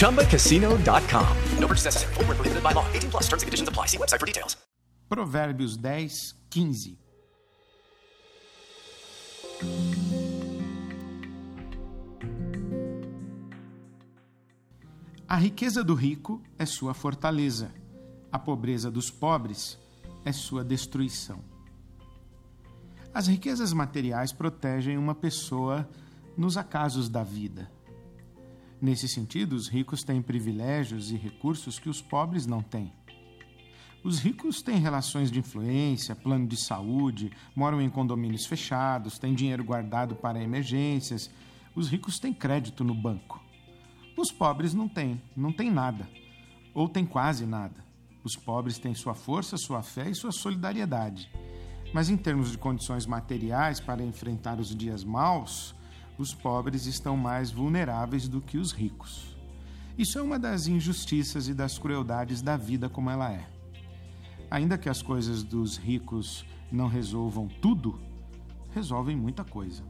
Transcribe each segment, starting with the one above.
ChumbaCasino.com. No purchase necessary. Where prohibited by law. 18 plus terms and conditions apply. See website for details. Provérbios 10, 15. A riqueza do rico é sua fortaleza, a pobreza dos pobres é sua destruição. As riquezas materiais protegem uma pessoa nos acasos da vida. Nesse sentido, os ricos têm privilégios e recursos que os pobres não têm. Os ricos têm relações de influência, plano de saúde, moram em condomínios fechados, têm dinheiro guardado para emergências. Os ricos têm crédito no banco. Os pobres não têm, não têm nada, ou têm quase nada. Os pobres têm sua força, sua fé e sua solidariedade. Mas em termos de condições materiais para enfrentar os dias maus, os pobres estão mais vulneráveis do que os ricos. Isso é uma das injustiças e das crueldades da vida como ela é. Ainda que as coisas dos ricos não resolvam tudo, resolvem muita coisa.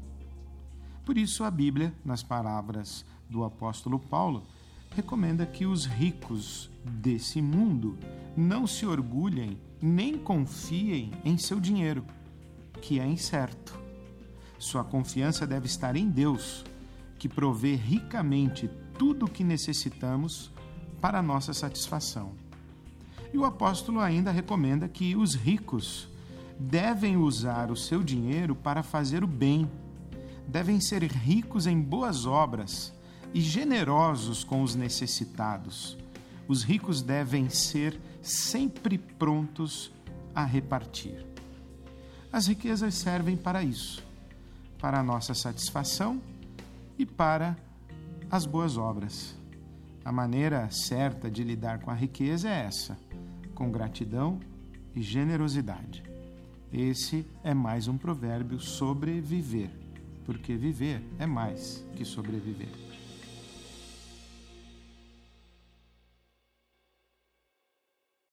Por isso, a Bíblia, nas palavras do apóstolo Paulo, recomenda que os ricos desse mundo não se orgulhem nem confiem em seu dinheiro, que é incerto. Sua confiança deve estar em Deus, que provê ricamente tudo o que necessitamos para nossa satisfação. E o apóstolo ainda recomenda que os ricos devem usar o seu dinheiro para fazer o bem, devem ser ricos em boas obras e generosos com os necessitados. Os ricos devem ser sempre prontos a repartir. As riquezas servem para isso, para a nossa satisfação e para as boas obras. A maneira certa de lidar com a riqueza é essa com gratidão e generosidade. Esse é mais um provérbio sobre viver, porque viver é mais que sobreviver.